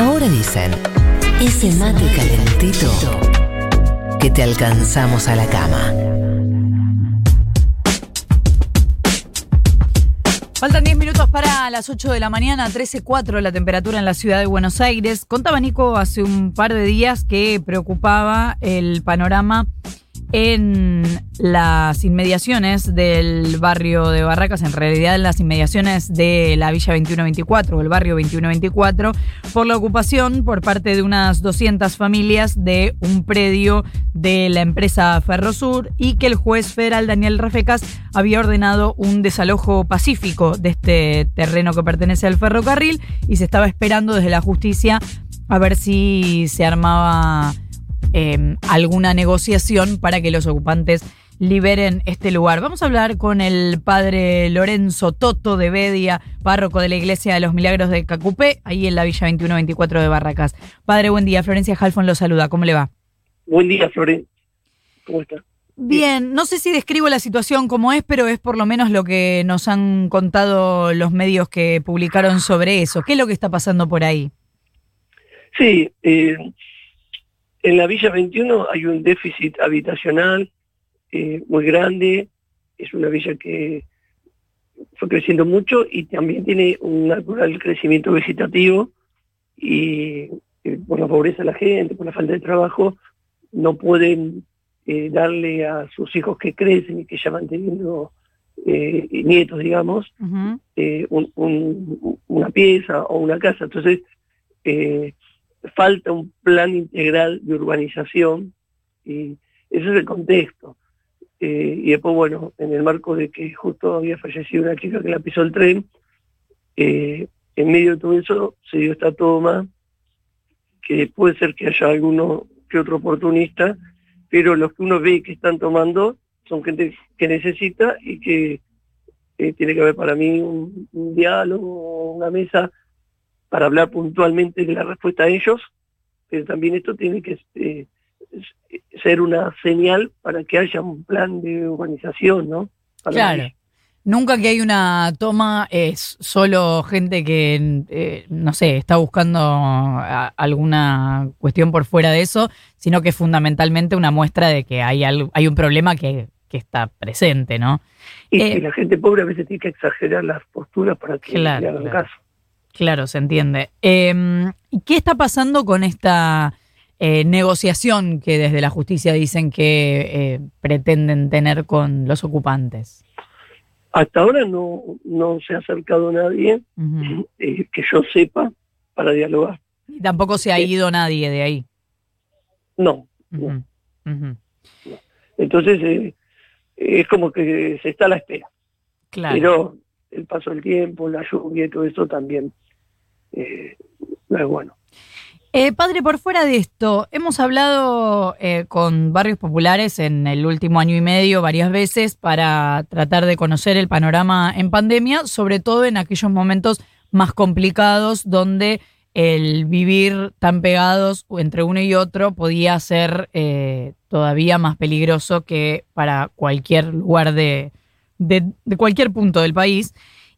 Ahora dicen, ese mate calentito que te alcanzamos a la cama. Faltan 10 minutos para las 8 de la mañana, 13.4 la temperatura en la ciudad de Buenos Aires. Contaba Nico hace un par de días que preocupaba el panorama en las inmediaciones del barrio de Barracas, en realidad en las inmediaciones de la Villa 2124 o el barrio 2124, por la ocupación por parte de unas 200 familias de un predio de la empresa Ferrosur y que el juez federal Daniel Rafecas había ordenado un desalojo pacífico de este terreno que pertenece al ferrocarril y se estaba esperando desde la justicia a ver si se armaba Em, alguna negociación para que los ocupantes liberen este lugar. Vamos a hablar con el padre Lorenzo Toto de Bedia, párroco de la Iglesia de los Milagros de Cacupé, ahí en la Villa 2124 de Barracas. Padre, buen día. Florencia Halfon lo saluda. ¿Cómo le va? Buen día, Florencia. ¿Cómo está? Bien, no sé si describo la situación como es, pero es por lo menos lo que nos han contado los medios que publicaron sobre eso. ¿Qué es lo que está pasando por ahí? Sí, eh, en la Villa 21 hay un déficit habitacional eh, muy grande, es una villa que fue creciendo mucho y también tiene un natural crecimiento vegetativo y eh, por la pobreza de la gente, por la falta de trabajo, no pueden eh, darle a sus hijos que crecen y que ya van teniendo nietos, digamos, una pieza o una casa. Entonces, falta un plan integral de urbanización y ese es el contexto. Eh, y después, bueno, en el marco de que justo había fallecido una chica que la pisó el tren, eh, en medio de todo eso se dio esta toma, que puede ser que haya alguno que otro oportunista, pero los que uno ve que están tomando son gente que necesita y que eh, tiene que haber para mí un, un diálogo, una mesa para hablar puntualmente de la respuesta a ellos, pero también esto tiene que eh, ser una señal para que haya un plan de urbanización, ¿no? claro. Nunca que hay una toma es solo gente que, eh, no sé, está buscando alguna cuestión por fuera de eso, sino que es fundamentalmente una muestra de que hay, hay un problema que, está presente, ¿no? Y que eh, la gente pobre a veces tiene que exagerar las posturas para que le hagan caso. Claro, se entiende. ¿Y qué está pasando con esta eh, negociación que desde la justicia dicen que eh, pretenden tener con los ocupantes? Hasta ahora no, no se ha acercado nadie eh, que yo sepa para dialogar. Y tampoco se ha ido nadie de ahí. No. Entonces es como que se está a la espera. Claro. Pero el paso del tiempo, la lluvia y todo eso también eh, no es bueno. Eh, padre, por fuera de esto, hemos hablado eh, con barrios populares en el último año y medio varias veces para tratar de conocer el panorama en pandemia, sobre todo en aquellos momentos más complicados donde el vivir tan pegados entre uno y otro podía ser todavía más peligroso que para cualquier lugar de, de, cualquier punto del país.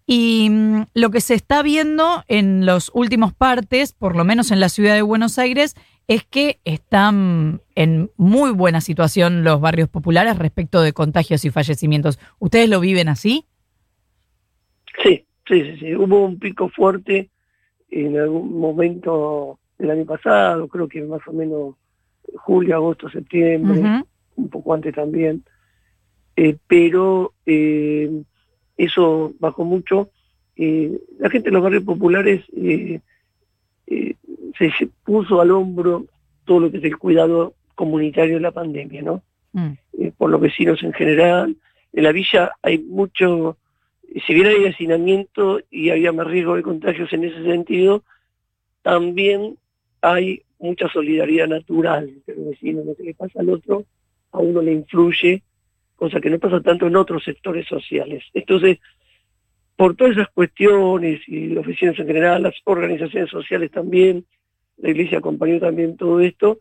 Y mm, lo que se está viendo en los últimos partes, por lo menos en la ciudad de Buenos Aires, es que están en muy buena situación los barrios populares respecto de contagios y fallecimientos. ¿Ustedes lo viven así? Sí, sí, sí, sí. Hubo un pico fuerte en algún momento del año pasado, creo que más o menos julio, agosto, septiembre, un poco antes también. Eh, pero eh, eso bajó mucho. Eh, la gente de los barrios populares se puso al hombro todo lo que es el cuidado comunitario de la pandemia, ¿no? Mm. por los vecinos en general. En la villa hay mucho, si bien hay hacinamiento y había más riesgo de contagios en ese sentido, también hay mucha solidaridad natural entre los vecinos, lo que le pasa al otro a uno le influye cosa que no pasa tanto en otros sectores sociales. Entonces, por todas esas cuestiones y los vecinos en general, las organizaciones sociales también, la iglesia acompañó también todo esto,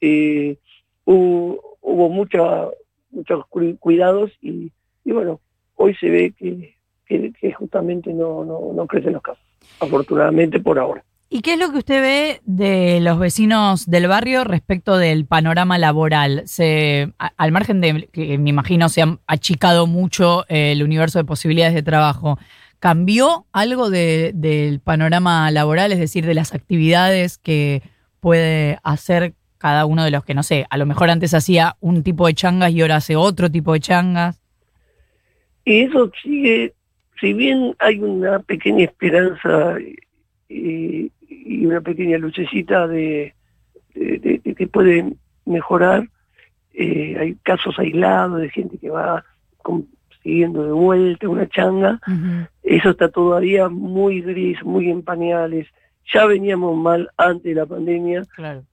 eh, hubo, mucha, muchos cuidados y, bueno, hoy se ve que, justamente no, no, no crecen los casos, afortunadamente por ahora. ¿Y qué es lo que usted ve de los vecinos del barrio respecto del panorama laboral? Se, al margen de que me imagino se ha achicado mucho el universo de posibilidades de trabajo, ¿cambió algo del panorama laboral, es decir, de las actividades que puede hacer cada uno de los que, no sé, a lo mejor antes hacía un tipo de changas y ahora hace otro tipo de changas? Y eso sigue, si bien hay una pequeña esperanza y, una pequeña lucecita de, que puede mejorar, eh, hay casos aislados de gente que va consiguiendo de vuelta una changa, eso está todavía muy gris, muy en pañales. Ya veníamos mal antes de la pandemia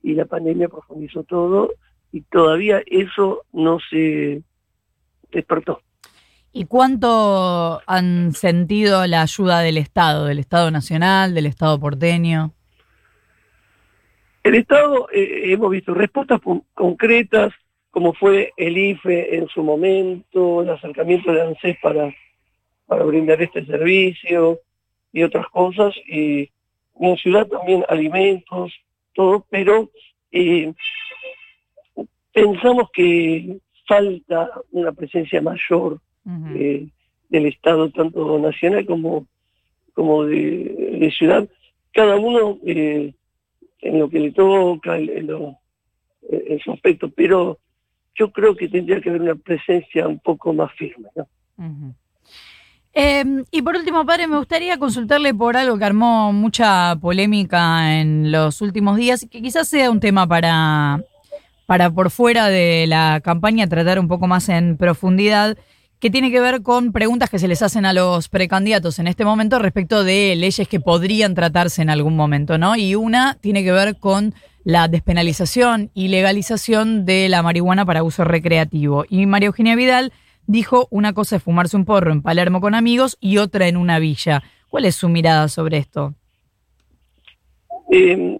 y la pandemia profundizó todo y todavía eso no se despertó. ¿Y cuánto han sentido la ayuda del Estado, del Estado Nacional, del Estado porteño? El Estado, eh, hemos visto respuestas concretas, como fue el IFE en su momento, el acercamiento de ANSES para, para brindar este servicio y otras cosas, y en ciudad también alimentos, todo, pero eh, pensamos que falta una presencia mayor eh, del Estado, tanto nacional como, como de, ciudad, cada uno eh, en lo que le toca, en, su aspecto, pero yo creo que tendría que haber una presencia un poco más firme. ¿no? Em, y por último, padre, me gustaría consultarle por algo que armó mucha polémica en los últimos días y que quizás sea un tema para, para por fuera de la campaña tratar un poco más en profundidad, que tiene que ver con preguntas que se les hacen a los precandidatos en este momento respecto de leyes que podrían tratarse en algún momento, ¿no? Y una tiene que ver con la despenalización y legalización de la marihuana para uso recreativo. Y María Eugenia Vidal dijo una cosa es fumarse un porro en Palermo con amigos y otra en una villa. ¿Cuál es su mirada sobre esto? Eh,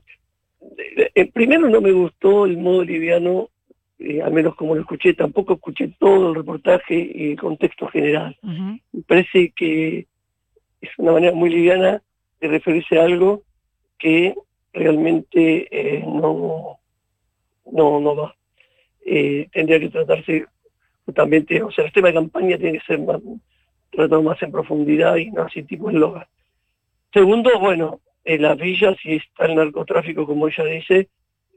primero no me gustó el modo liviano, eh, al menos como lo escuché, tampoco escuché todo el reportaje y el contexto general. Me parece que es una manera muy liviana de referirse a algo que realmente eh, no, no, no va. tendría que tratarse justamente, o sea, el tema de campaña tiene que ser más, tratado más en profundidad y no así tipo eslogan. Segundo, bueno, en las villas, si está el narcotráfico, como ella dice,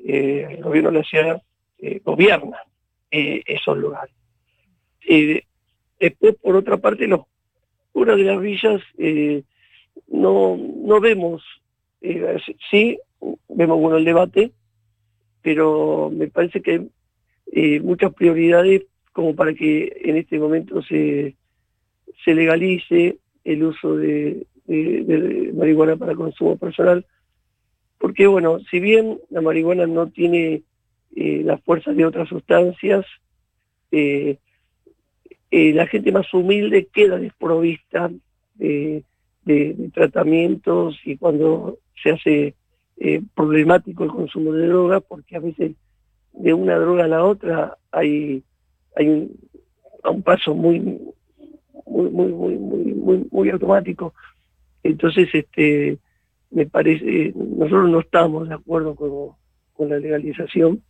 eh, el gobierno de la ciudad eh, gobierna eh, esos lugares. después, por otra parte, los curas de las villas no, no vemos, sí, vemos bueno el debate, pero me parece que hay muchas prioridades como para que en este momento se, se legalice el uso de, marihuana para consumo personal, porque bueno, si bien la marihuana no tiene eh, la fuerza de otras sustancias, eh, eh, la gente más humilde queda desprovista de, tratamientos y cuando se hace problemático el consumo de drogas, porque a veces de una droga a la otra hay hay un, un paso muy muy muy muy muy muy, automático. Entonces este me parece nosotros no estamos de acuerdo con, la legalización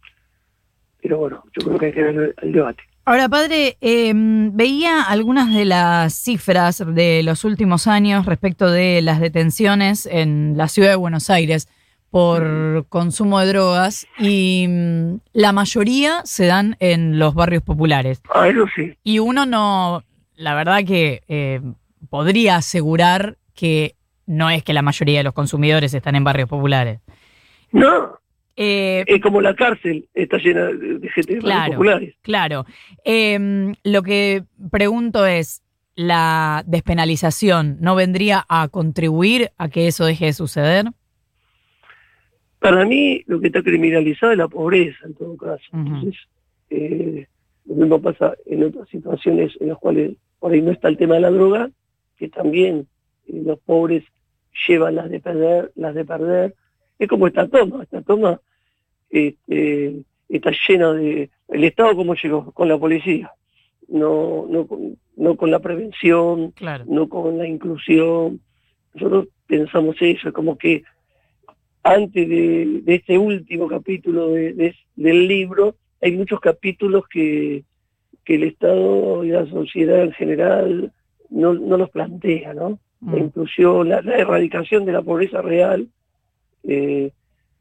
pero bueno yo creo que hay que ver el, debate Ahora, padre, em, veía algunas de las cifras de los últimos años respecto de las detenciones en la ciudad de Buenos Aires por consumo de drogas y mm, la mayoría se dan en los barrios populares. Ah, eso sí. Y uno no, la verdad que eh, podría asegurar que no es que la mayoría de los consumidores están en barrios populares. No. Eh, es como la cárcel, está llena de gente barrios populares. Claro. Eh, lo que pregunto es, ¿la despenalización no vendría a contribuir a que eso deje de suceder? Para mí lo que está criminalizado es la pobreza en todo caso. Entonces, eh, lo mismo pasa en otras situaciones en las cuales por ahí no está el tema de la droga, que también eh, los pobres llevan las de perder, las de perder. Es como esta toma, esta toma este, está llena de... El Estado cómo llegó, con la policía, no, no, con, no con la prevención, no con la inclusión. Nosotros pensamos eso, como que antes de, este último capítulo del libro, hay muchos capítulos que, el Estado y la sociedad en general no, los plantea, ¿no? La mm. inclusión, la, erradicación de la pobreza real, eh,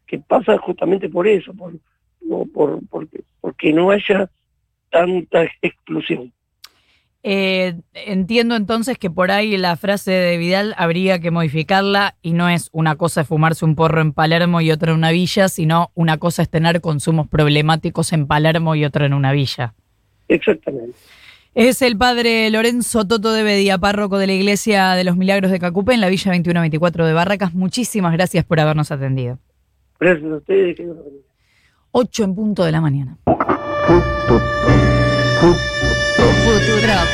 que pasa justamente por eso, por, por, porque no haya tanta exclusión. Eh, entiendo entonces que por ahí la frase de Vidal habría que modificarla y no es una cosa es fumarse un porro en Palermo y otra en una villa, sino una cosa es tener consumos problemáticos en Palermo y otra en una villa. Exactamente. Es el padre Lorenzo Toto de Bedía, párroco de la Iglesia de los Milagros de Cacupe en la Villa 2124 de Barracas. Muchísimas gracias por habernos atendido. Gracias a ustedes. 8 en punto de la mañana. Futurock.